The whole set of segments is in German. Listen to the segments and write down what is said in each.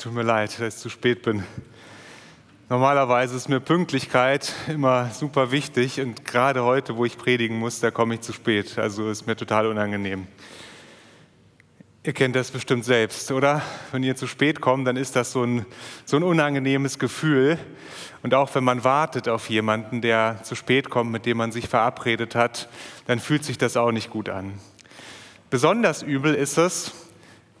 tut mir leid, dass ich zu spät bin. Normalerweise ist mir Pünktlichkeit immer super wichtig und gerade heute, wo ich predigen muss, da komme ich zu spät. Also ist mir total unangenehm. Ihr kennt das bestimmt selbst, oder? Wenn ihr zu spät kommt, dann ist das so ein, so ein unangenehmes Gefühl. Und auch wenn man wartet auf jemanden, der zu spät kommt, mit dem man sich verabredet hat, dann fühlt sich das auch nicht gut an. Besonders übel ist es,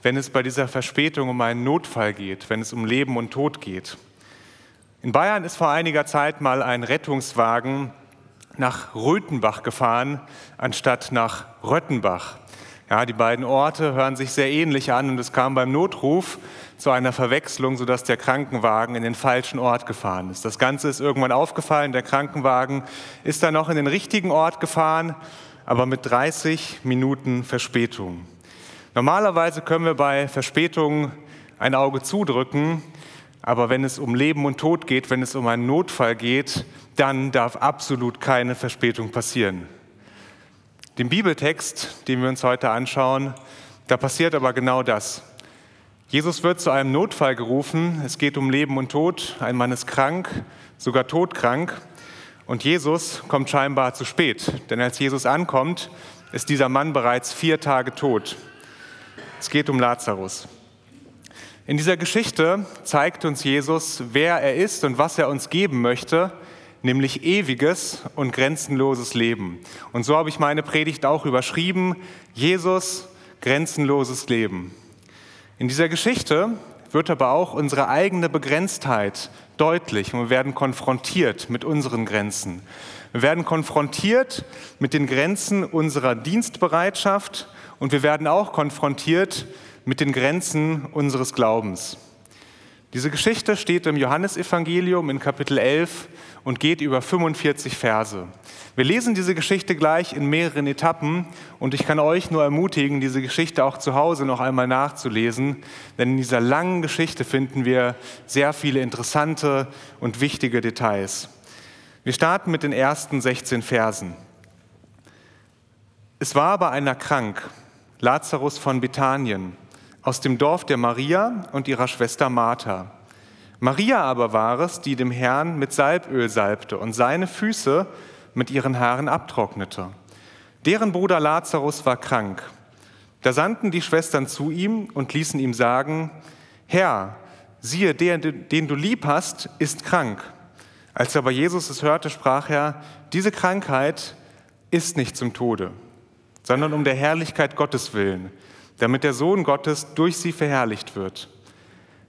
wenn es bei dieser Verspätung um einen Notfall geht, wenn es um Leben und Tod geht. In Bayern ist vor einiger Zeit mal ein Rettungswagen nach Röthenbach gefahren, anstatt nach Röttenbach. Ja, die beiden Orte hören sich sehr ähnlich an und es kam beim Notruf zu einer Verwechslung, sodass der Krankenwagen in den falschen Ort gefahren ist. Das Ganze ist irgendwann aufgefallen. Der Krankenwagen ist dann noch in den richtigen Ort gefahren, aber mit 30 Minuten Verspätung. Normalerweise können wir bei Verspätungen ein Auge zudrücken, aber wenn es um Leben und Tod geht, wenn es um einen Notfall geht, dann darf absolut keine Verspätung passieren. Dem Bibeltext, den wir uns heute anschauen, da passiert aber genau das. Jesus wird zu einem Notfall gerufen. Es geht um Leben und Tod. Ein Mann ist krank, sogar todkrank. Und Jesus kommt scheinbar zu spät. Denn als Jesus ankommt, ist dieser Mann bereits vier Tage tot. Es geht um Lazarus. In dieser Geschichte zeigt uns Jesus, wer er ist und was er uns geben möchte, nämlich ewiges und grenzenloses Leben. Und so habe ich meine Predigt auch überschrieben, Jesus, grenzenloses Leben. In dieser Geschichte wird aber auch unsere eigene Begrenztheit deutlich und wir werden konfrontiert mit unseren Grenzen. Wir werden konfrontiert mit den Grenzen unserer Dienstbereitschaft und wir werden auch konfrontiert mit den Grenzen unseres Glaubens. Diese Geschichte steht im Johannesevangelium in Kapitel 11 und geht über 45 Verse. Wir lesen diese Geschichte gleich in mehreren Etappen und ich kann euch nur ermutigen, diese Geschichte auch zu Hause noch einmal nachzulesen, denn in dieser langen Geschichte finden wir sehr viele interessante und wichtige Details. Wir starten mit den ersten 16 Versen. Es war aber einer krank, Lazarus von Bethanien, aus dem Dorf der Maria und ihrer Schwester Martha. Maria aber war es, die dem Herrn mit Salböl salbte und seine Füße mit ihren Haaren abtrocknete. Deren Bruder Lazarus war krank. Da sandten die Schwestern zu ihm und ließen ihm sagen, Herr, siehe, der, den du lieb hast, ist krank. Als aber Jesus es hörte, sprach er, diese Krankheit ist nicht zum Tode, sondern um der Herrlichkeit Gottes willen, damit der Sohn Gottes durch sie verherrlicht wird.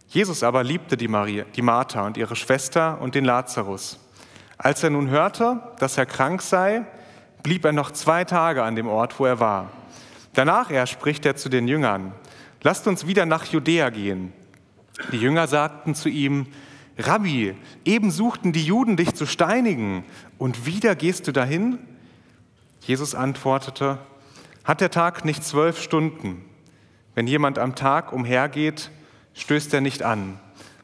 Jesus aber liebte die, Maria, die Martha und ihre Schwester und den Lazarus. Als er nun hörte, dass er krank sei, blieb er noch zwei Tage an dem Ort, wo er war. Danach er spricht er zu den Jüngern, lasst uns wieder nach Judäa gehen. Die Jünger sagten zu ihm, Rabbi, eben suchten die Juden dich zu steinigen, und wieder gehst du dahin? Jesus antwortete, hat der Tag nicht zwölf Stunden? Wenn jemand am Tag umhergeht, stößt er nicht an,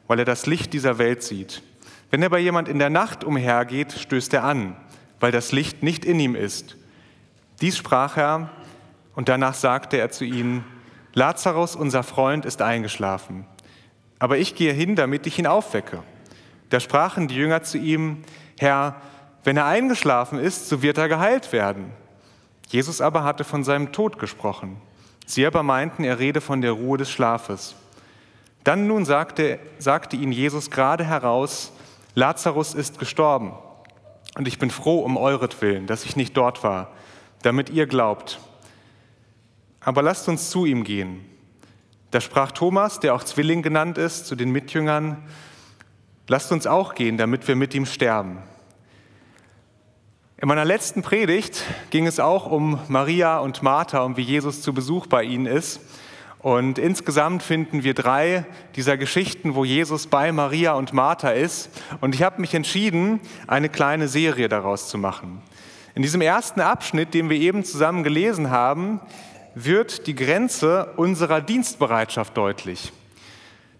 weil er das Licht dieser Welt sieht. Wenn aber jemand in der Nacht umhergeht, stößt er an, weil das Licht nicht in ihm ist. Dies sprach er und danach sagte er zu ihnen, Lazarus, unser Freund, ist eingeschlafen. Aber ich gehe hin, damit ich ihn aufwecke. Da sprachen die Jünger zu ihm, Herr, wenn er eingeschlafen ist, so wird er geheilt werden. Jesus aber hatte von seinem Tod gesprochen. Sie aber meinten, er rede von der Ruhe des Schlafes. Dann nun sagte, sagte ihnen Jesus gerade heraus, Lazarus ist gestorben. Und ich bin froh um euretwillen, dass ich nicht dort war, damit ihr glaubt. Aber lasst uns zu ihm gehen. Da sprach Thomas, der auch Zwilling genannt ist, zu den Mitjüngern, lasst uns auch gehen, damit wir mit ihm sterben. In meiner letzten Predigt ging es auch um Maria und Martha und wie Jesus zu Besuch bei ihnen ist. Und insgesamt finden wir drei dieser Geschichten, wo Jesus bei Maria und Martha ist. Und ich habe mich entschieden, eine kleine Serie daraus zu machen. In diesem ersten Abschnitt, den wir eben zusammen gelesen haben, wird die Grenze unserer Dienstbereitschaft deutlich.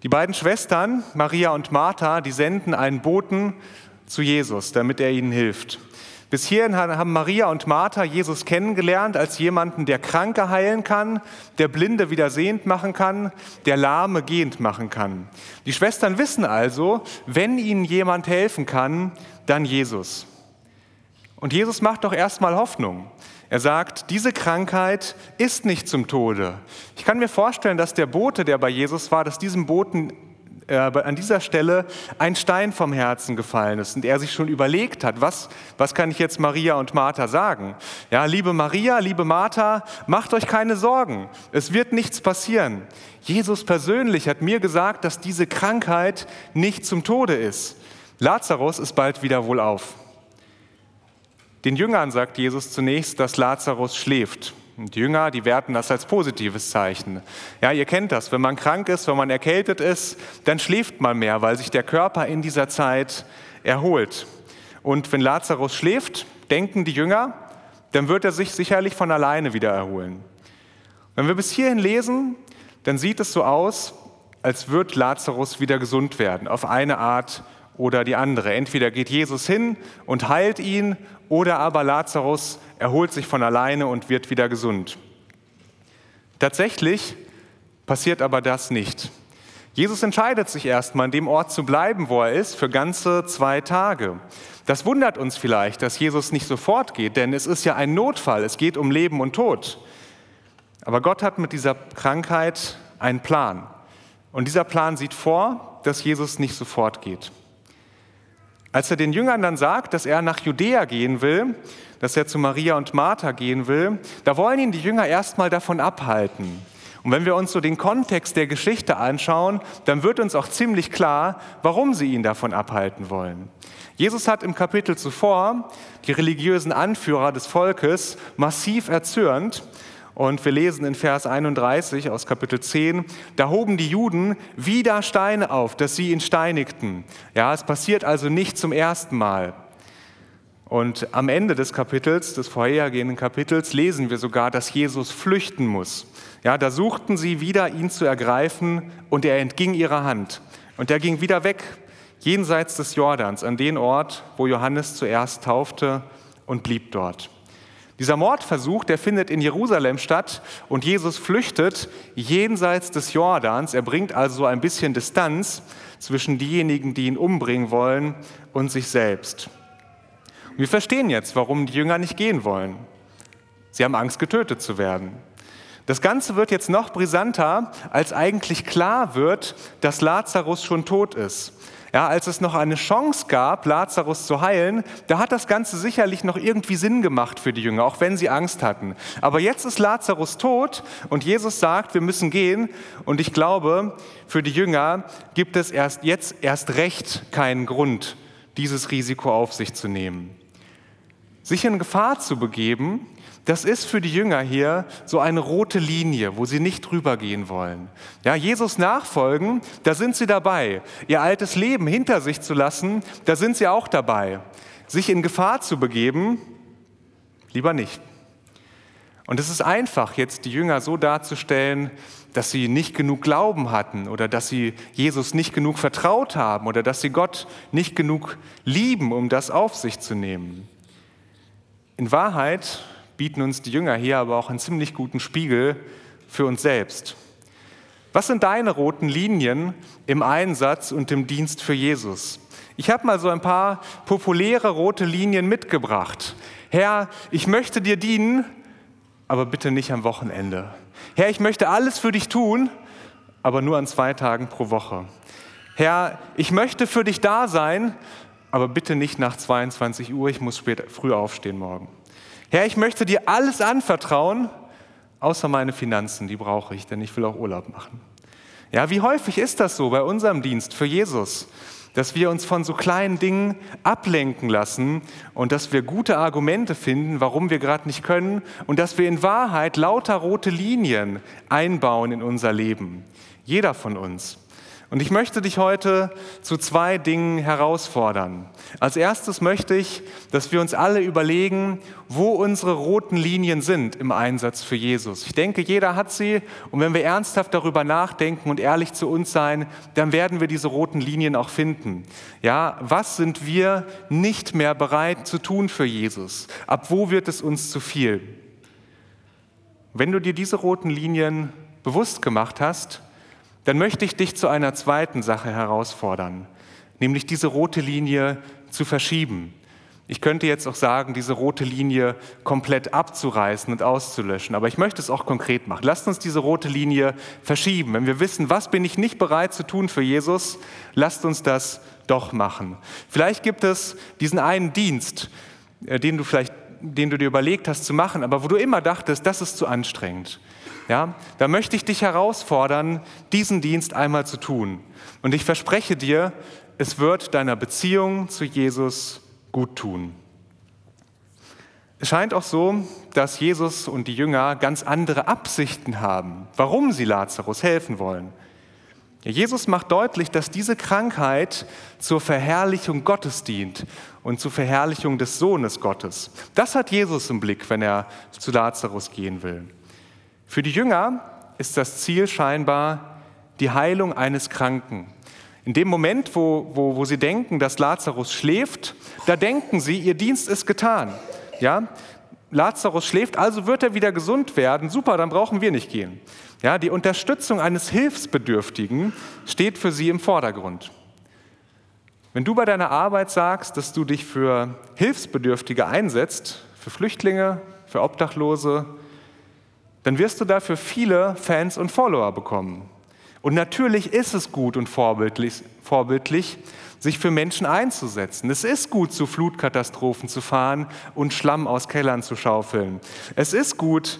Die beiden Schwestern, Maria und Martha, die senden einen Boten zu Jesus, damit er ihnen hilft. Bis hierhin haben Maria und Martha Jesus kennengelernt als jemanden, der Kranke heilen kann, der Blinde wieder sehend machen kann, der Lahme gehend machen kann. Die Schwestern wissen also, wenn ihnen jemand helfen kann, dann Jesus. Und Jesus macht doch erstmal Hoffnung. Er sagt, diese Krankheit ist nicht zum Tode. Ich kann mir vorstellen, dass der Bote, der bei Jesus war, dass diesem Boten äh, an dieser Stelle ein Stein vom Herzen gefallen ist und er sich schon überlegt hat, was, was kann ich jetzt Maria und Martha sagen? Ja, liebe Maria, liebe Martha, macht euch keine Sorgen, es wird nichts passieren. Jesus persönlich hat mir gesagt, dass diese Krankheit nicht zum Tode ist. Lazarus ist bald wieder wohlauf. Den Jüngern sagt Jesus zunächst, dass Lazarus schläft. Und die Jünger, die werten das als positives Zeichen. Ja, ihr kennt das, wenn man krank ist, wenn man erkältet ist, dann schläft man mehr, weil sich der Körper in dieser Zeit erholt. Und wenn Lazarus schläft, denken die Jünger, dann wird er sich sicherlich von alleine wieder erholen. Wenn wir bis hierhin lesen, dann sieht es so aus, als wird Lazarus wieder gesund werden, auf eine Art oder die andere. Entweder geht Jesus hin und heilt ihn oder aber Lazarus erholt sich von alleine und wird wieder gesund. Tatsächlich passiert aber das nicht. Jesus entscheidet sich erstmal, an dem Ort zu bleiben, wo er ist, für ganze zwei Tage. Das wundert uns vielleicht, dass Jesus nicht sofort geht, denn es ist ja ein Notfall, es geht um Leben und Tod. Aber Gott hat mit dieser Krankheit einen Plan. Und dieser Plan sieht vor, dass Jesus nicht sofort geht. Als er den Jüngern dann sagt, dass er nach Judäa gehen will, dass er zu Maria und Martha gehen will, da wollen ihn die Jünger erstmal davon abhalten. Und wenn wir uns so den Kontext der Geschichte anschauen, dann wird uns auch ziemlich klar, warum sie ihn davon abhalten wollen. Jesus hat im Kapitel zuvor die religiösen Anführer des Volkes massiv erzürnt und wir lesen in Vers 31 aus Kapitel 10, da hoben die Juden wieder Steine auf, dass sie ihn steinigten. Ja, es passiert also nicht zum ersten Mal. Und am Ende des Kapitels, des vorhergehenden Kapitels, lesen wir sogar, dass Jesus flüchten muss. Ja, da suchten sie wieder, ihn zu ergreifen, und er entging ihrer Hand. Und er ging wieder weg, jenseits des Jordans, an den Ort, wo Johannes zuerst taufte, und blieb dort. Dieser Mordversuch, der findet in Jerusalem statt und Jesus flüchtet jenseits des Jordans. Er bringt also ein bisschen Distanz zwischen diejenigen, die ihn umbringen wollen, und sich selbst. Und wir verstehen jetzt, warum die Jünger nicht gehen wollen. Sie haben Angst, getötet zu werden. Das Ganze wird jetzt noch brisanter, als eigentlich klar wird, dass Lazarus schon tot ist. Ja, als es noch eine Chance gab, Lazarus zu heilen, da hat das Ganze sicherlich noch irgendwie Sinn gemacht für die Jünger, auch wenn sie Angst hatten. Aber jetzt ist Lazarus tot und Jesus sagt, wir müssen gehen. Und ich glaube, für die Jünger gibt es erst jetzt erst recht keinen Grund, dieses Risiko auf sich zu nehmen. Sich in Gefahr zu begeben, das ist für die Jünger hier so eine rote Linie, wo sie nicht drüber gehen wollen. Ja, Jesus nachfolgen, da sind sie dabei. Ihr altes Leben hinter sich zu lassen, da sind sie auch dabei. Sich in Gefahr zu begeben, lieber nicht. Und es ist einfach, jetzt die Jünger so darzustellen, dass sie nicht genug Glauben hatten oder dass sie Jesus nicht genug vertraut haben oder dass sie Gott nicht genug lieben, um das auf sich zu nehmen. In Wahrheit bieten uns die Jünger hier aber auch einen ziemlich guten Spiegel für uns selbst. Was sind deine roten Linien im Einsatz und im Dienst für Jesus? Ich habe mal so ein paar populäre rote Linien mitgebracht. Herr, ich möchte dir dienen, aber bitte nicht am Wochenende. Herr, ich möchte alles für dich tun, aber nur an zwei Tagen pro Woche. Herr, ich möchte für dich da sein, aber bitte nicht nach 22 Uhr, ich muss spät, früh aufstehen morgen. Herr, ich möchte dir alles anvertrauen, außer meine Finanzen, die brauche ich, denn ich will auch Urlaub machen. Ja, wie häufig ist das so bei unserem Dienst für Jesus, dass wir uns von so kleinen Dingen ablenken lassen und dass wir gute Argumente finden, warum wir gerade nicht können und dass wir in Wahrheit lauter rote Linien einbauen in unser Leben. Jeder von uns. Und ich möchte dich heute zu zwei Dingen herausfordern. Als erstes möchte ich, dass wir uns alle überlegen, wo unsere roten Linien sind im Einsatz für Jesus. Ich denke, jeder hat sie. Und wenn wir ernsthaft darüber nachdenken und ehrlich zu uns sein, dann werden wir diese roten Linien auch finden. Ja, was sind wir nicht mehr bereit zu tun für Jesus? Ab wo wird es uns zu viel? Wenn du dir diese roten Linien bewusst gemacht hast, dann möchte ich dich zu einer zweiten Sache herausfordern, nämlich diese rote Linie zu verschieben. Ich könnte jetzt auch sagen, diese rote Linie komplett abzureißen und auszulöschen, aber ich möchte es auch konkret machen. Lasst uns diese rote Linie verschieben. Wenn wir wissen, was bin ich nicht bereit zu tun für Jesus, lasst uns das doch machen. Vielleicht gibt es diesen einen Dienst, äh, den du vielleicht den du dir überlegt hast zu machen, aber wo du immer dachtest, das ist zu anstrengend. Ja, da möchte ich dich herausfordern, diesen Dienst einmal zu tun. Und ich verspreche dir, es wird deiner Beziehung zu Jesus gut tun. Es scheint auch so, dass Jesus und die Jünger ganz andere Absichten haben, warum sie Lazarus helfen wollen. Jesus macht deutlich, dass diese Krankheit zur Verherrlichung Gottes dient und zur Verherrlichung des Sohnes Gottes. Das hat Jesus im Blick, wenn er zu Lazarus gehen will. Für die Jünger ist das Ziel scheinbar die Heilung eines Kranken. In dem Moment, wo, wo, wo sie denken, dass Lazarus schläft, da denken sie, ihr Dienst ist getan. Ja? Lazarus schläft, also wird er wieder gesund werden. Super, dann brauchen wir nicht gehen. Ja, die Unterstützung eines Hilfsbedürftigen steht für sie im Vordergrund. Wenn du bei deiner Arbeit sagst, dass du dich für Hilfsbedürftige einsetzt, für Flüchtlinge, für Obdachlose, dann wirst du dafür viele Fans und Follower bekommen. Und natürlich ist es gut und vorbildlich, vorbildlich, sich für Menschen einzusetzen. Es ist gut, zu Flutkatastrophen zu fahren und Schlamm aus Kellern zu schaufeln. Es ist gut,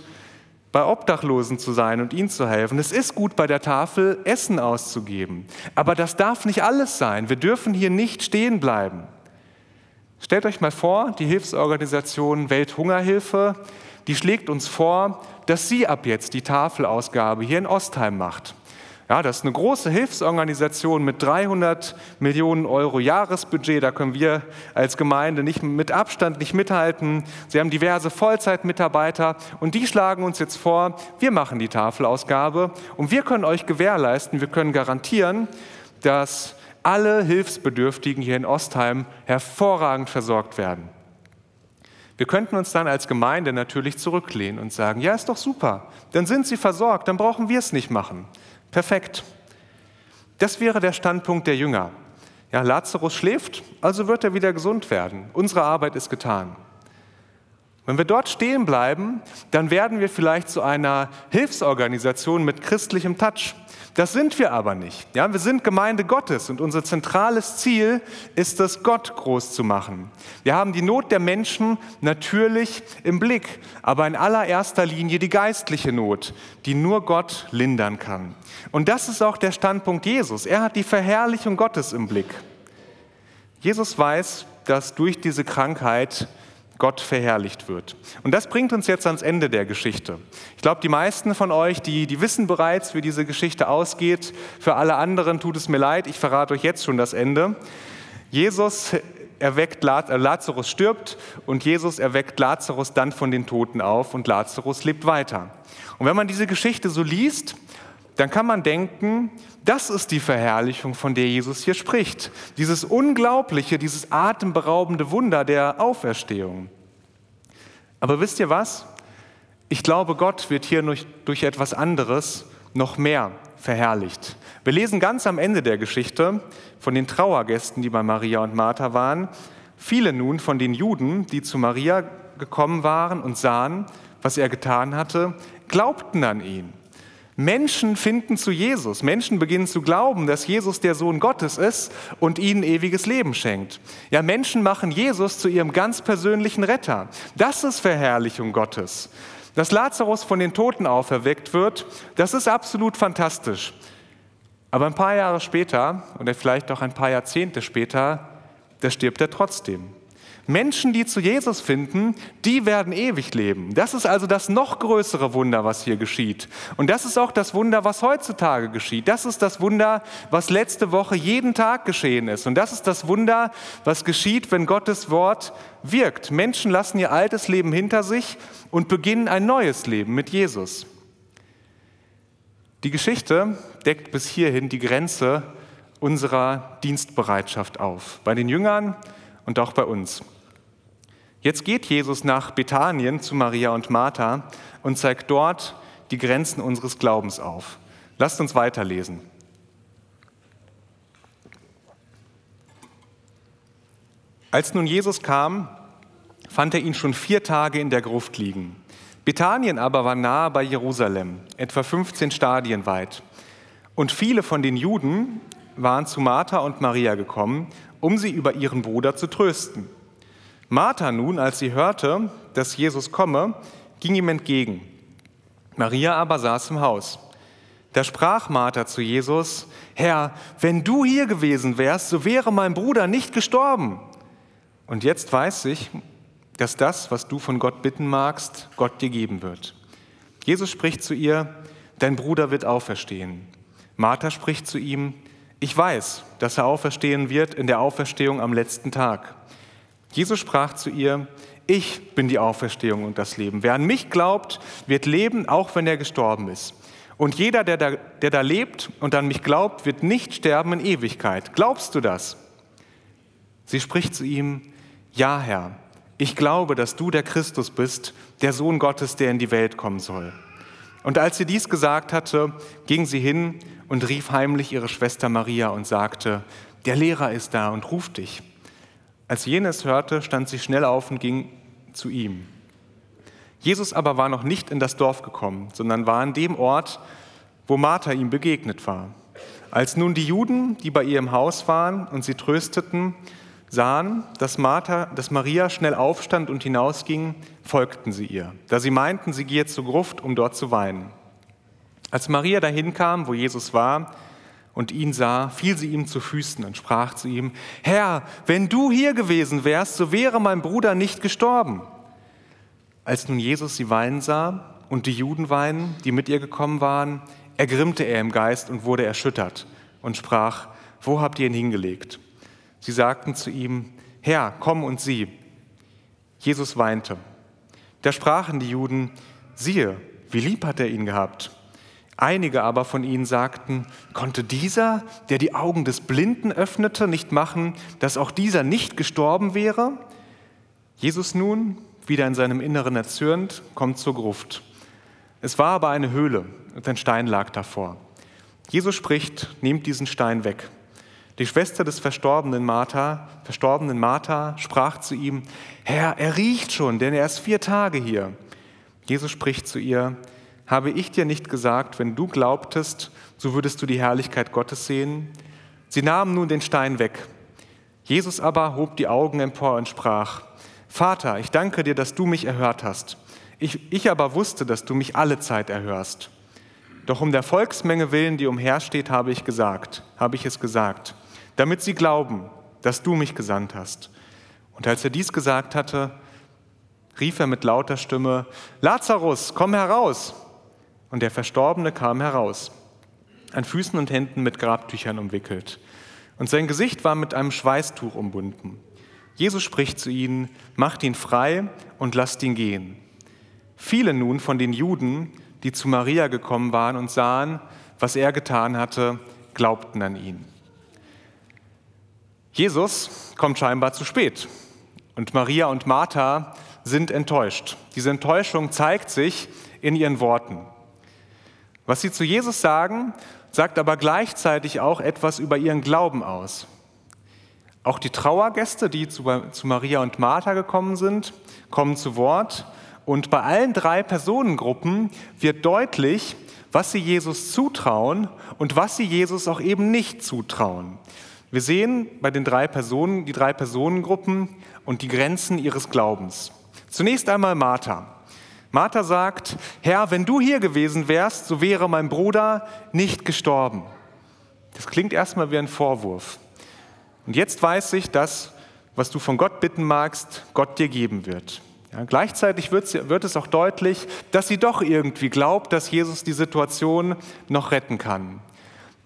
bei Obdachlosen zu sein und ihnen zu helfen. Es ist gut, bei der Tafel Essen auszugeben. Aber das darf nicht alles sein. Wir dürfen hier nicht stehen bleiben. Stellt euch mal vor, die Hilfsorganisation Welthungerhilfe, die schlägt uns vor, dass sie ab jetzt die Tafelausgabe hier in Ostheim macht. Ja, das ist eine große Hilfsorganisation mit 300 Millionen Euro Jahresbudget. Da können wir als Gemeinde nicht mit Abstand nicht mithalten. Sie haben diverse Vollzeitmitarbeiter und die schlagen uns jetzt vor, wir machen die Tafelausgabe und wir können euch gewährleisten, wir können garantieren, dass alle Hilfsbedürftigen hier in Ostheim hervorragend versorgt werden. Wir könnten uns dann als Gemeinde natürlich zurücklehnen und sagen, ja, ist doch super, dann sind sie versorgt, dann brauchen wir es nicht machen. Perfekt. Das wäre der Standpunkt der Jünger. Ja, Lazarus schläft, also wird er wieder gesund werden. Unsere Arbeit ist getan. Wenn wir dort stehen bleiben, dann werden wir vielleicht zu einer Hilfsorganisation mit christlichem Touch. Das sind wir aber nicht. Ja, wir sind Gemeinde Gottes und unser zentrales Ziel ist es, Gott groß zu machen. Wir haben die Not der Menschen natürlich im Blick, aber in allererster Linie die geistliche Not, die nur Gott lindern kann. Und das ist auch der Standpunkt Jesus. Er hat die Verherrlichung Gottes im Blick. Jesus weiß, dass durch diese Krankheit Gott verherrlicht wird. Und das bringt uns jetzt ans Ende der Geschichte. Ich glaube, die meisten von euch, die, die wissen bereits, wie diese Geschichte ausgeht. Für alle anderen tut es mir leid, ich verrate euch jetzt schon das Ende. Jesus erweckt, äh, Lazarus stirbt und Jesus erweckt Lazarus dann von den Toten auf und Lazarus lebt weiter. Und wenn man diese Geschichte so liest, dann kann man denken, das ist die Verherrlichung, von der Jesus hier spricht. Dieses unglaubliche, dieses atemberaubende Wunder der Auferstehung. Aber wisst ihr was? Ich glaube, Gott wird hier durch, durch etwas anderes noch mehr verherrlicht. Wir lesen ganz am Ende der Geschichte von den Trauergästen, die bei Maria und Martha waren. Viele nun von den Juden, die zu Maria gekommen waren und sahen, was er getan hatte, glaubten an ihn. Menschen finden zu Jesus. Menschen beginnen zu glauben, dass Jesus der Sohn Gottes ist und ihnen ewiges Leben schenkt. Ja, Menschen machen Jesus zu ihrem ganz persönlichen Retter. Das ist Verherrlichung Gottes. Dass Lazarus von den Toten auferweckt wird, das ist absolut fantastisch. Aber ein paar Jahre später oder vielleicht auch ein paar Jahrzehnte später, da stirbt er trotzdem. Menschen, die zu Jesus finden, die werden ewig leben. Das ist also das noch größere Wunder, was hier geschieht. Und das ist auch das Wunder, was heutzutage geschieht. Das ist das Wunder, was letzte Woche jeden Tag geschehen ist. Und das ist das Wunder, was geschieht, wenn Gottes Wort wirkt. Menschen lassen ihr altes Leben hinter sich und beginnen ein neues Leben mit Jesus. Die Geschichte deckt bis hierhin die Grenze unserer Dienstbereitschaft auf, bei den Jüngern und auch bei uns. Jetzt geht Jesus nach Bethanien zu Maria und Martha und zeigt dort die Grenzen unseres Glaubens auf. Lasst uns weiterlesen. Als nun Jesus kam, fand er ihn schon vier Tage in der Gruft liegen. Bethanien aber war nahe bei Jerusalem, etwa 15 Stadien weit. Und viele von den Juden waren zu Martha und Maria gekommen, um sie über ihren Bruder zu trösten. Martha nun, als sie hörte, dass Jesus komme, ging ihm entgegen. Maria aber saß im Haus. Da sprach Martha zu Jesus, Herr, wenn du hier gewesen wärst, so wäre mein Bruder nicht gestorben. Und jetzt weiß ich, dass das, was du von Gott bitten magst, Gott dir geben wird. Jesus spricht zu ihr, dein Bruder wird auferstehen. Martha spricht zu ihm, ich weiß, dass er auferstehen wird in der Auferstehung am letzten Tag. Jesus sprach zu ihr, ich bin die Auferstehung und das Leben. Wer an mich glaubt, wird leben, auch wenn er gestorben ist. Und jeder, der da, der da lebt und an mich glaubt, wird nicht sterben in Ewigkeit. Glaubst du das? Sie spricht zu ihm, ja Herr, ich glaube, dass du der Christus bist, der Sohn Gottes, der in die Welt kommen soll. Und als sie dies gesagt hatte, ging sie hin und rief heimlich ihre Schwester Maria und sagte, der Lehrer ist da und ruft dich. Als jenes hörte, stand sie schnell auf und ging zu ihm. Jesus aber war noch nicht in das Dorf gekommen, sondern war an dem Ort, wo Martha ihm begegnet war. Als nun die Juden, die bei ihr im Haus waren und sie trösteten, sahen, dass, Martha, dass Maria schnell aufstand und hinausging, folgten sie ihr, da sie meinten, sie gehe zur Gruft, um dort zu weinen. Als Maria dahin kam, wo Jesus war, und ihn sah, fiel sie ihm zu Füßen und sprach zu ihm, Herr, wenn du hier gewesen wärst, so wäre mein Bruder nicht gestorben. Als nun Jesus sie weinen sah und die Juden weinen, die mit ihr gekommen waren, ergrimmte er im Geist und wurde erschüttert und sprach, wo habt ihr ihn hingelegt? Sie sagten zu ihm, Herr, komm und sieh. Jesus weinte. Da sprachen die Juden, siehe, wie lieb hat er ihn gehabt. Einige aber von ihnen sagten, konnte dieser, der die Augen des Blinden öffnete, nicht machen, dass auch dieser nicht gestorben wäre? Jesus nun, wieder in seinem Inneren erzürnt, kommt zur Gruft. Es war aber eine Höhle und ein Stein lag davor. Jesus spricht, nehmt diesen Stein weg. Die Schwester des verstorbenen Martha, verstorbenen Martha sprach zu ihm, Herr, er riecht schon, denn er ist vier Tage hier. Jesus spricht zu ihr, habe ich dir nicht gesagt, wenn du glaubtest, so würdest du die Herrlichkeit Gottes sehen? Sie nahmen nun den Stein weg. Jesus aber hob die Augen empor und sprach, Vater, ich danke dir, dass du mich erhört hast. Ich, ich aber wusste, dass du mich alle Zeit erhörst. Doch um der Volksmenge willen, die umhersteht, habe ich gesagt, habe ich es gesagt, damit sie glauben, dass du mich gesandt hast. Und als er dies gesagt hatte, rief er mit lauter Stimme, Lazarus, komm heraus. Und der Verstorbene kam heraus, an Füßen und Händen mit Grabtüchern umwickelt. Und sein Gesicht war mit einem Schweißtuch umbunden. Jesus spricht zu ihnen, macht ihn frei und lasst ihn gehen. Viele nun von den Juden, die zu Maria gekommen waren und sahen, was er getan hatte, glaubten an ihn. Jesus kommt scheinbar zu spät und Maria und Martha sind enttäuscht. Diese Enttäuschung zeigt sich in ihren Worten. Was sie zu Jesus sagen, sagt aber gleichzeitig auch etwas über ihren Glauben aus. Auch die Trauergäste, die zu, Maria und Martha gekommen sind, kommen zu Wort. Und bei allen drei Personengruppen wird deutlich, was sie Jesus zutrauen und was sie Jesus auch eben nicht zutrauen. Wir sehen bei den drei Personen die drei Personengruppen und die Grenzen ihres Glaubens. Zunächst einmal Martha. Martha sagt, Herr, wenn du hier gewesen wärst, so wäre mein Bruder nicht gestorben. Das klingt erstmal wie ein Vorwurf. Und jetzt weiß ich, dass was du von Gott bitten magst, Gott dir geben wird. Ja, gleichzeitig wird, wird es auch deutlich, dass sie doch irgendwie glaubt, dass Jesus die Situation noch retten kann.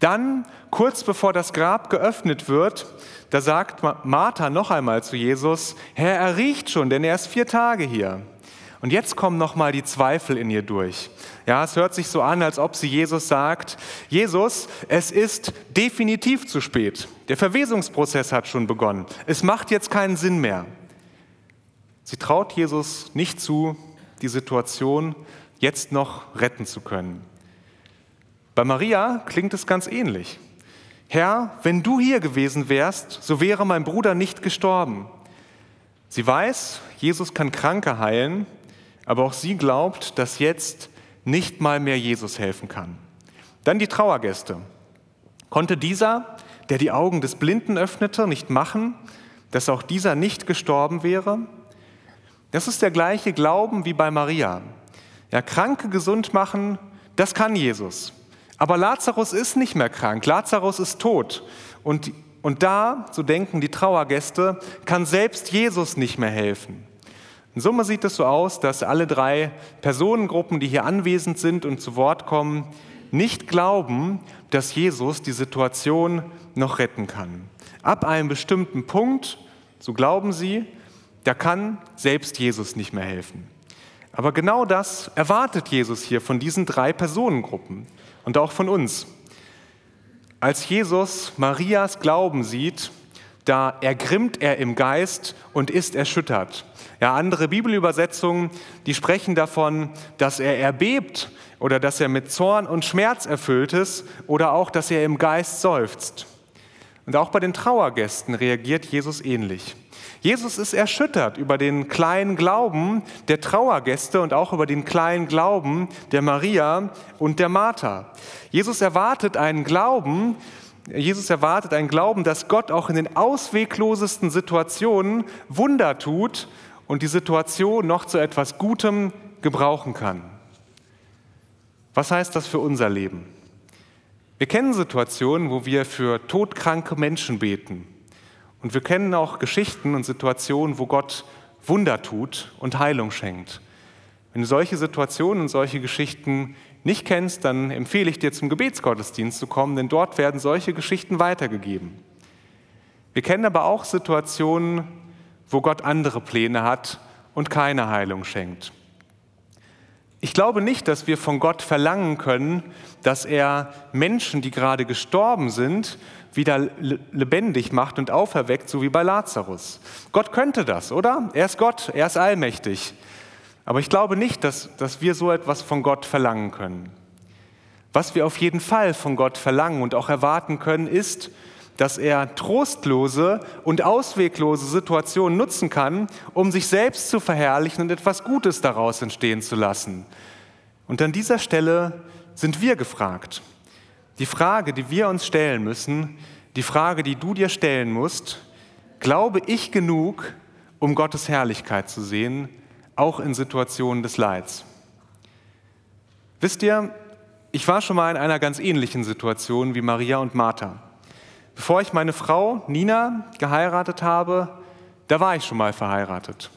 Dann, kurz bevor das Grab geöffnet wird, da sagt Martha noch einmal zu Jesus, Herr, er riecht schon, denn er ist vier Tage hier. Und jetzt kommen noch mal die Zweifel in ihr durch. Ja, es hört sich so an, als ob sie Jesus sagt: Jesus, es ist definitiv zu spät. Der Verwesungsprozess hat schon begonnen. Es macht jetzt keinen Sinn mehr. Sie traut Jesus nicht zu, die Situation jetzt noch retten zu können. Bei Maria klingt es ganz ähnlich. Herr, wenn du hier gewesen wärst, so wäre mein Bruder nicht gestorben. Sie weiß, Jesus kann Kranke heilen, aber auch sie glaubt, dass jetzt nicht mal mehr Jesus helfen kann. Dann die Trauergäste. Konnte dieser, der die Augen des Blinden öffnete, nicht machen, dass auch dieser nicht gestorben wäre? Das ist der gleiche Glauben wie bei Maria. Ja, Kranke gesund machen, das kann Jesus. Aber Lazarus ist nicht mehr krank, Lazarus ist tot. Und, und da, so denken die Trauergäste, kann selbst Jesus nicht mehr helfen. In Summe sieht es so aus, dass alle drei Personengruppen, die hier anwesend sind und zu Wort kommen, nicht glauben, dass Jesus die Situation noch retten kann. Ab einem bestimmten Punkt, so glauben sie, da kann selbst Jesus nicht mehr helfen. Aber genau das erwartet Jesus hier von diesen drei Personengruppen und auch von uns. Als Jesus Marias Glauben sieht, da ergrimmt er im Geist und ist erschüttert. Ja, andere Bibelübersetzungen, die sprechen davon, dass er erbebt oder dass er mit Zorn und Schmerz erfüllt ist oder auch, dass er im Geist seufzt. Und auch bei den Trauergästen reagiert Jesus ähnlich. Jesus ist erschüttert über den kleinen Glauben der Trauergäste und auch über den kleinen Glauben der Maria und der Martha. Jesus erwartet einen Glauben, Jesus erwartet einen Glauben, dass Gott auch in den ausweglosesten Situationen Wunder tut und die Situation noch zu etwas Gutem gebrauchen kann. Was heißt das für unser Leben? Wir kennen Situationen, wo wir für todkranke Menschen beten und wir kennen auch Geschichten und Situationen, wo Gott Wunder tut und Heilung schenkt. Wenn du solche Situationen und solche Geschichten nicht kennst, dann empfehle ich dir zum Gebetsgottesdienst zu kommen, denn dort werden solche Geschichten weitergegeben. Wir kennen aber auch Situationen, wo Gott andere Pläne hat und keine Heilung schenkt. Ich glaube nicht, dass wir von Gott verlangen können, dass er Menschen, die gerade gestorben sind, wieder lebendig macht und auferweckt, so wie bei Lazarus. Gott könnte das, oder? Er ist Gott, er ist allmächtig. Aber ich glaube nicht, dass, dass wir so etwas von Gott verlangen können. Was wir auf jeden Fall von Gott verlangen und auch erwarten können, ist, dass er trostlose und ausweglose Situationen nutzen kann, um sich selbst zu verherrlichen und etwas Gutes daraus entstehen zu lassen. Und an dieser Stelle sind wir gefragt. Die Frage, die wir uns stellen müssen, die Frage, die du dir stellen musst, glaube ich genug, um Gottes Herrlichkeit zu sehen, auch in Situationen des Leids? Wisst ihr, ich war schon mal in einer ganz ähnlichen Situation wie Maria und Martha. Bevor ich meine Frau Nina geheiratet habe, da war ich schon mal verheiratet.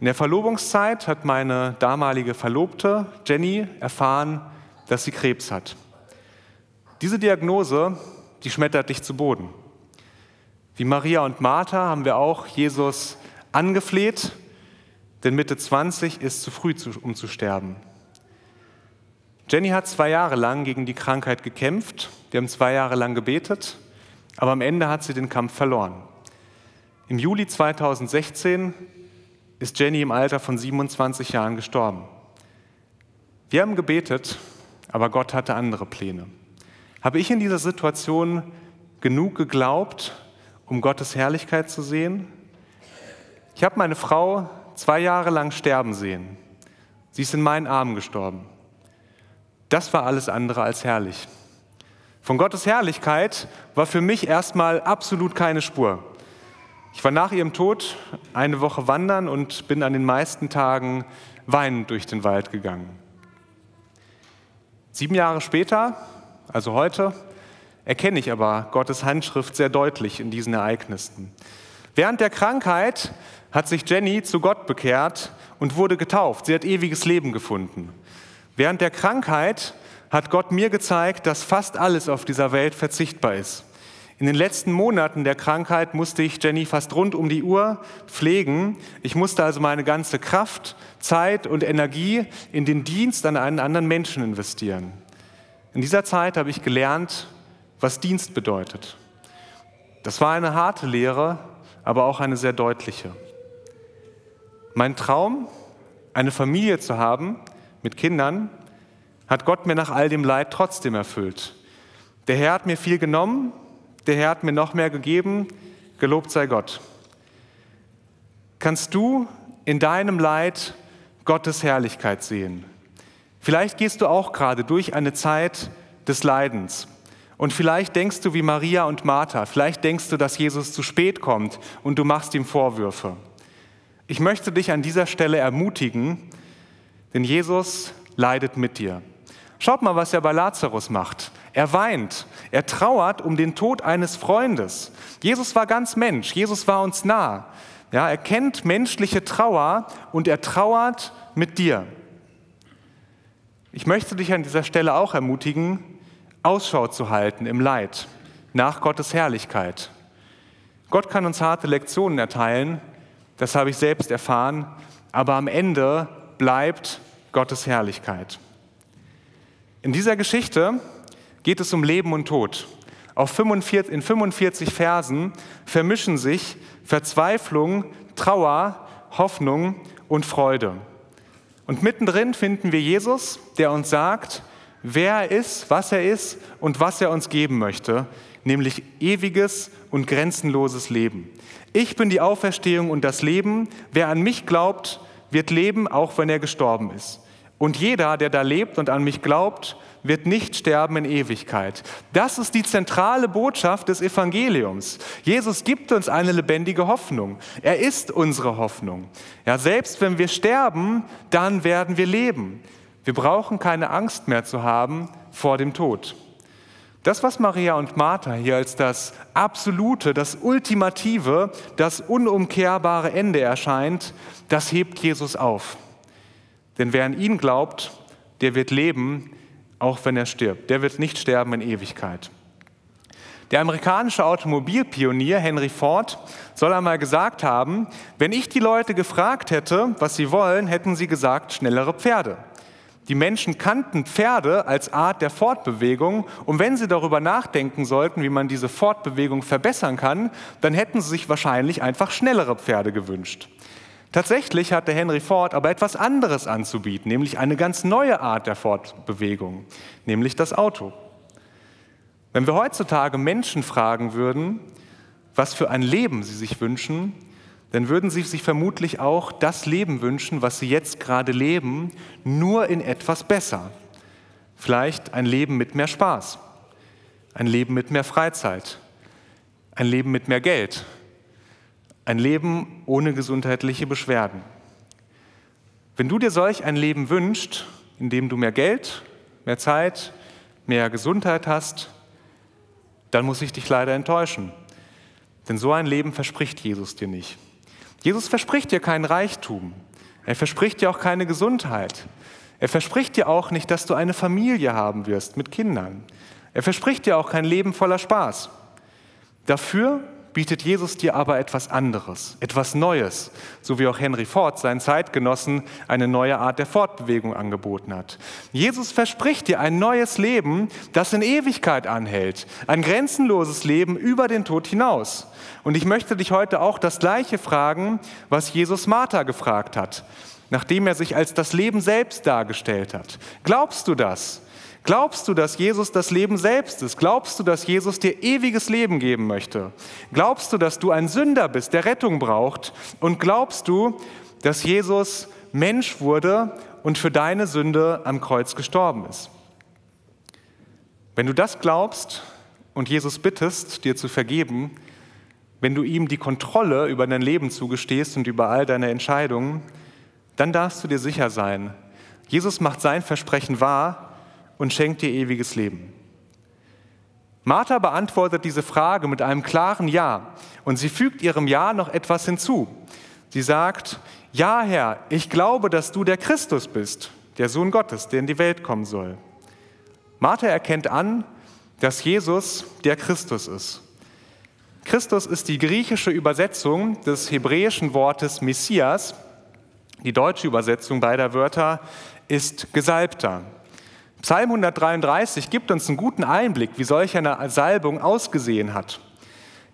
In der Verlobungszeit hat meine damalige Verlobte Jenny erfahren, dass sie Krebs hat. Diese Diagnose, die schmettert dich zu Boden. Wie Maria und Martha haben wir auch Jesus angefleht, denn Mitte 20 ist zu früh, um zu sterben. Jenny hat zwei Jahre lang gegen die Krankheit gekämpft. Wir haben zwei Jahre lang gebetet, aber am Ende hat sie den Kampf verloren. Im Juli 2016 ist Jenny im Alter von 27 Jahren gestorben. Wir haben gebetet, aber Gott hatte andere Pläne. Habe ich in dieser Situation genug geglaubt, um Gottes Herrlichkeit zu sehen? Ich habe meine Frau zwei Jahre lang sterben sehen. Sie ist in meinen Armen gestorben. Das war alles andere als herrlich. Von Gottes Herrlichkeit war für mich erstmal absolut keine Spur. Ich war nach ihrem Tod eine Woche wandern und bin an den meisten Tagen weinend durch den Wald gegangen. Sieben Jahre später also heute, erkenne ich aber Gottes Handschrift sehr deutlich in diesen Ereignissen. Während der Krankheit hat sich Jenny zu Gott bekehrt und wurde getauft. Sie hat ewiges Leben gefunden. Während der Krankheit hat Gott mir gezeigt, dass fast alles auf dieser Welt verzichtbar ist. In den letzten Monaten der Krankheit musste ich Jenny fast rund um die Uhr pflegen. Ich musste also meine ganze Kraft, Zeit und Energie in den Dienst an einen anderen Menschen investieren. In dieser Zeit habe ich gelernt, was Dienst bedeutet. Das war eine harte Lehre, aber auch eine sehr deutliche. Mein Traum, eine Familie zu haben mit Kindern, hat Gott mir nach all dem Leid trotzdem erfüllt. Der Herr hat mir viel genommen, der Herr hat mir noch mehr gegeben, gelobt sei Gott. Kannst du in deinem Leid Gottes Herrlichkeit sehen? Vielleicht gehst du auch gerade durch eine Zeit des Leidens. Und vielleicht denkst du wie Maria und Martha, vielleicht denkst du, dass Jesus zu spät kommt und du machst ihm Vorwürfe. Ich möchte dich an dieser Stelle ermutigen, denn Jesus leidet mit dir. Schaut mal, was er bei Lazarus macht. Er weint, er trauert um den Tod eines Freundes. Jesus war ganz Mensch, Jesus war uns nah. Ja, er kennt menschliche Trauer und er trauert mit dir. Ich möchte dich an dieser Stelle auch ermutigen, Ausschau zu halten im Leid nach Gottes Herrlichkeit. Gott kann uns harte Lektionen erteilen, das habe ich selbst erfahren, aber am Ende bleibt Gottes Herrlichkeit. In dieser Geschichte geht es um Leben und Tod. Auf 45, in 45 Versen vermischen sich Verzweiflung, Trauer, Hoffnung und Freude. Und mittendrin finden wir Jesus, der uns sagt, wer er ist, was er ist und was er uns geben möchte, nämlich ewiges und grenzenloses Leben. Ich bin die Auferstehung und das Leben. Wer an mich glaubt, wird leben, auch wenn er gestorben ist. Und jeder, der da lebt und an mich glaubt, wird nicht sterben in Ewigkeit. Das ist die zentrale Botschaft des Evangeliums. Jesus gibt uns eine lebendige Hoffnung. Er ist unsere Hoffnung. Ja, selbst wenn wir sterben, dann werden wir leben. Wir brauchen keine Angst mehr zu haben vor dem Tod. Das, was Maria und Martha hier als das absolute, das ultimative, das unumkehrbare Ende erscheint, das hebt Jesus auf. Denn wer an ihn glaubt, der wird leben, auch wenn er stirbt. Der wird nicht sterben in Ewigkeit. Der amerikanische Automobilpionier Henry Ford soll einmal gesagt haben, wenn ich die Leute gefragt hätte, was sie wollen, hätten sie gesagt, schnellere Pferde. Die Menschen kannten Pferde als Art der Fortbewegung und wenn sie darüber nachdenken sollten, wie man diese Fortbewegung verbessern kann, dann hätten sie sich wahrscheinlich einfach schnellere Pferde gewünscht. Tatsächlich hatte Henry Ford aber etwas anderes anzubieten, nämlich eine ganz neue Art der Fortbewegung, nämlich das Auto. Wenn wir heutzutage Menschen fragen würden, was für ein Leben sie sich wünschen, dann würden sie sich vermutlich auch das Leben wünschen, was sie jetzt gerade leben, nur in etwas besser. Vielleicht ein Leben mit mehr Spaß, ein Leben mit mehr Freizeit, ein Leben mit mehr Geld, ein Leben ohne gesundheitliche Beschwerden. Wenn du dir solch ein Leben wünschst, in dem du mehr Geld, mehr Zeit, mehr Gesundheit hast, dann muss ich dich leider enttäuschen. Denn so ein Leben verspricht Jesus dir nicht. Jesus verspricht dir keinen Reichtum. Er verspricht dir auch keine Gesundheit. Er verspricht dir auch nicht, dass du eine Familie haben wirst mit Kindern. Er verspricht dir auch kein Leben voller Spaß. Dafür bietet Jesus dir aber etwas anderes, etwas Neues, so wie auch Henry Ford seinen Zeitgenossen eine neue Art der Fortbewegung angeboten hat. Jesus verspricht dir ein neues Leben, das in Ewigkeit anhält, ein grenzenloses Leben über den Tod hinaus. Und ich möchte dich heute auch das Gleiche fragen, was Jesus Martha gefragt hat, nachdem er sich als das Leben selbst dargestellt hat. Glaubst du das? Glaubst du, dass Jesus das Leben selbst ist? Glaubst du, dass Jesus dir ewiges Leben geben möchte? Glaubst du, dass du ein Sünder bist, der Rettung braucht? Und glaubst du, dass Jesus Mensch wurde und für deine Sünde am Kreuz gestorben ist? Wenn du das glaubst und Jesus bittest, dir zu vergeben, wenn du ihm die Kontrolle über dein Leben zugestehst und über all deine Entscheidungen, dann darfst du dir sicher sein, Jesus macht sein Versprechen wahr und schenkt dir ewiges Leben. Martha beantwortet diese Frage mit einem klaren Ja und sie fügt ihrem Ja noch etwas hinzu. Sie sagt, Ja Herr, ich glaube, dass du der Christus bist, der Sohn Gottes, der in die Welt kommen soll. Martha erkennt an, dass Jesus der Christus ist. Christus ist die griechische Übersetzung des hebräischen Wortes Messias. Die deutsche Übersetzung beider Wörter ist Gesalbter. Psalm 133 gibt uns einen guten Einblick, wie solch eine Salbung ausgesehen hat.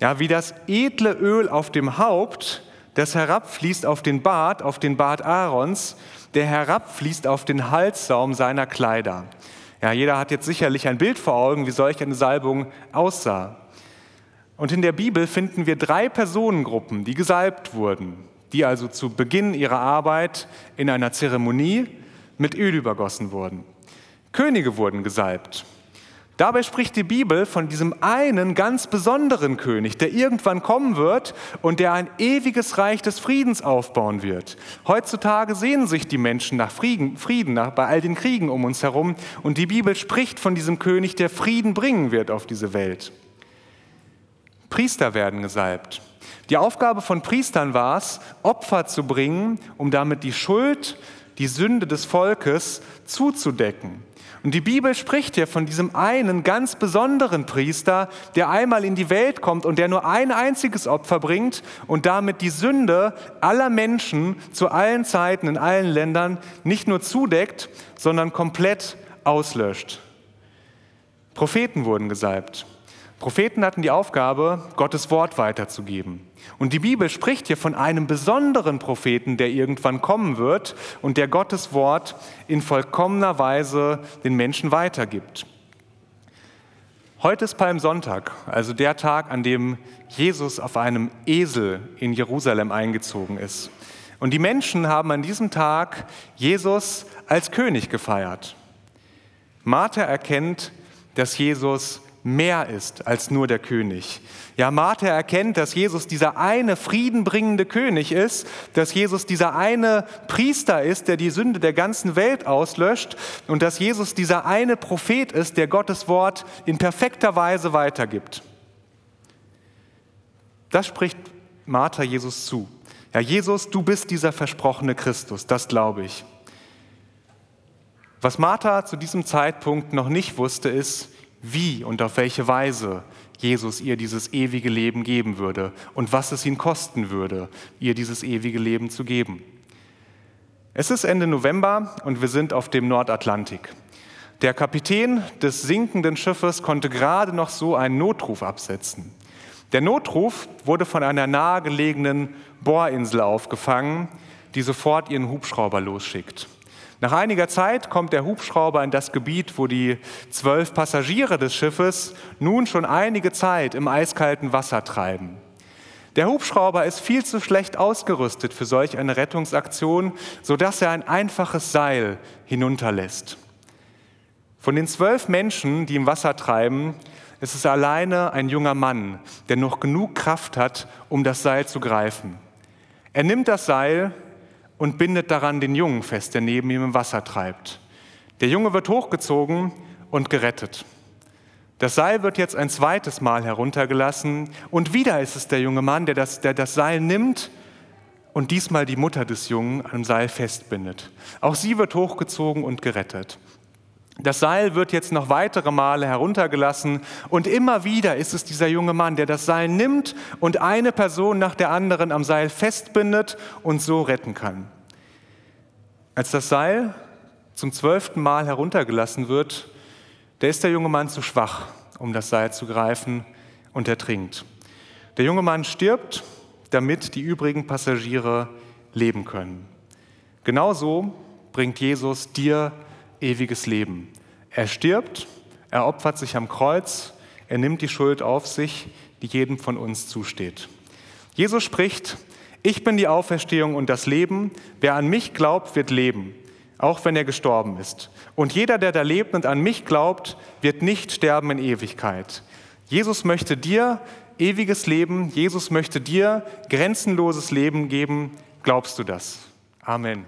Ja, wie das edle Öl auf dem Haupt, das herabfließt auf den Bart, auf den Bart Aarons, der herabfließt auf den Halssaum seiner Kleider. Ja, jeder hat jetzt sicherlich ein Bild vor Augen, wie solch eine Salbung aussah. Und in der Bibel finden wir drei Personengruppen, die gesalbt wurden, die also zu Beginn ihrer Arbeit in einer Zeremonie mit Öl übergossen wurden. Könige wurden gesalbt. Dabei spricht die Bibel von diesem einen ganz besonderen König, der irgendwann kommen wird und der ein ewiges Reich des Friedens aufbauen wird. Heutzutage sehen sich die Menschen nach Frieden, Frieden nach, bei all den Kriegen um uns herum und die Bibel spricht von diesem König, der Frieden bringen wird auf diese Welt. Priester werden gesalbt. Die Aufgabe von Priestern war es, Opfer zu bringen, um damit die Schuld, die Sünde des Volkes zuzudecken. Und die Bibel spricht hier von diesem einen ganz besonderen Priester, der einmal in die Welt kommt und der nur ein einziges Opfer bringt und damit die Sünde aller Menschen zu allen Zeiten in allen Ländern nicht nur zudeckt, sondern komplett auslöscht. Propheten wurden gesalbt. Propheten hatten die Aufgabe, Gottes Wort weiterzugeben. Und die Bibel spricht hier von einem besonderen Propheten, der irgendwann kommen wird und der Gottes Wort in vollkommener Weise den Menschen weitergibt. Heute ist Palmsonntag, also der Tag, an dem Jesus auf einem Esel in Jerusalem eingezogen ist. Und die Menschen haben an diesem Tag Jesus als König gefeiert. Martha erkennt, dass Jesus mehr ist als nur der König. Ja, Martha erkennt, dass Jesus dieser eine friedenbringende König ist, dass Jesus dieser eine Priester ist, der die Sünde der ganzen Welt auslöscht und dass Jesus dieser eine Prophet ist, der Gottes Wort in perfekter Weise weitergibt. Das spricht Martha Jesus zu. Ja, Jesus, du bist dieser versprochene Christus, das glaube ich. Was Martha zu diesem Zeitpunkt noch nicht wusste, ist, wie und auf welche Weise Jesus ihr dieses ewige Leben geben würde und was es ihn kosten würde, ihr dieses ewige Leben zu geben. Es ist Ende November und wir sind auf dem Nordatlantik. Der Kapitän des sinkenden Schiffes konnte gerade noch so einen Notruf absetzen. Der Notruf wurde von einer nahegelegenen Bohrinsel aufgefangen, die sofort ihren Hubschrauber losschickt. Nach einiger Zeit kommt der Hubschrauber in das Gebiet, wo die zwölf Passagiere des Schiffes nun schon einige Zeit im eiskalten Wasser treiben. Der Hubschrauber ist viel zu schlecht ausgerüstet für solch eine Rettungsaktion, sodass er ein einfaches Seil hinunterlässt. Von den zwölf Menschen, die im Wasser treiben, ist es alleine ein junger Mann, der noch genug Kraft hat, um das Seil zu greifen. Er nimmt das Seil und bindet daran den Jungen fest, der neben ihm im Wasser treibt. Der Junge wird hochgezogen und gerettet. Das Seil wird jetzt ein zweites Mal heruntergelassen und wieder ist es der junge Mann, der das, der das Seil nimmt und diesmal die Mutter des Jungen am Seil festbindet. Auch sie wird hochgezogen und gerettet. Das Seil wird jetzt noch weitere Male heruntergelassen und immer wieder ist es dieser junge Mann, der das Seil nimmt und eine Person nach der anderen am Seil festbindet und so retten kann. Als das Seil zum zwölften Mal heruntergelassen wird, da ist der junge Mann zu schwach, um das Seil zu greifen und ertrinkt. Der junge Mann stirbt, damit die übrigen Passagiere leben können. Genauso bringt Jesus dir ewiges Leben. Er stirbt, er opfert sich am Kreuz, er nimmt die Schuld auf sich, die jedem von uns zusteht. Jesus spricht, ich bin die Auferstehung und das Leben, wer an mich glaubt, wird leben, auch wenn er gestorben ist. Und jeder, der da lebt und an mich glaubt, wird nicht sterben in Ewigkeit. Jesus möchte dir ewiges Leben, Jesus möchte dir grenzenloses Leben geben. Glaubst du das? Amen.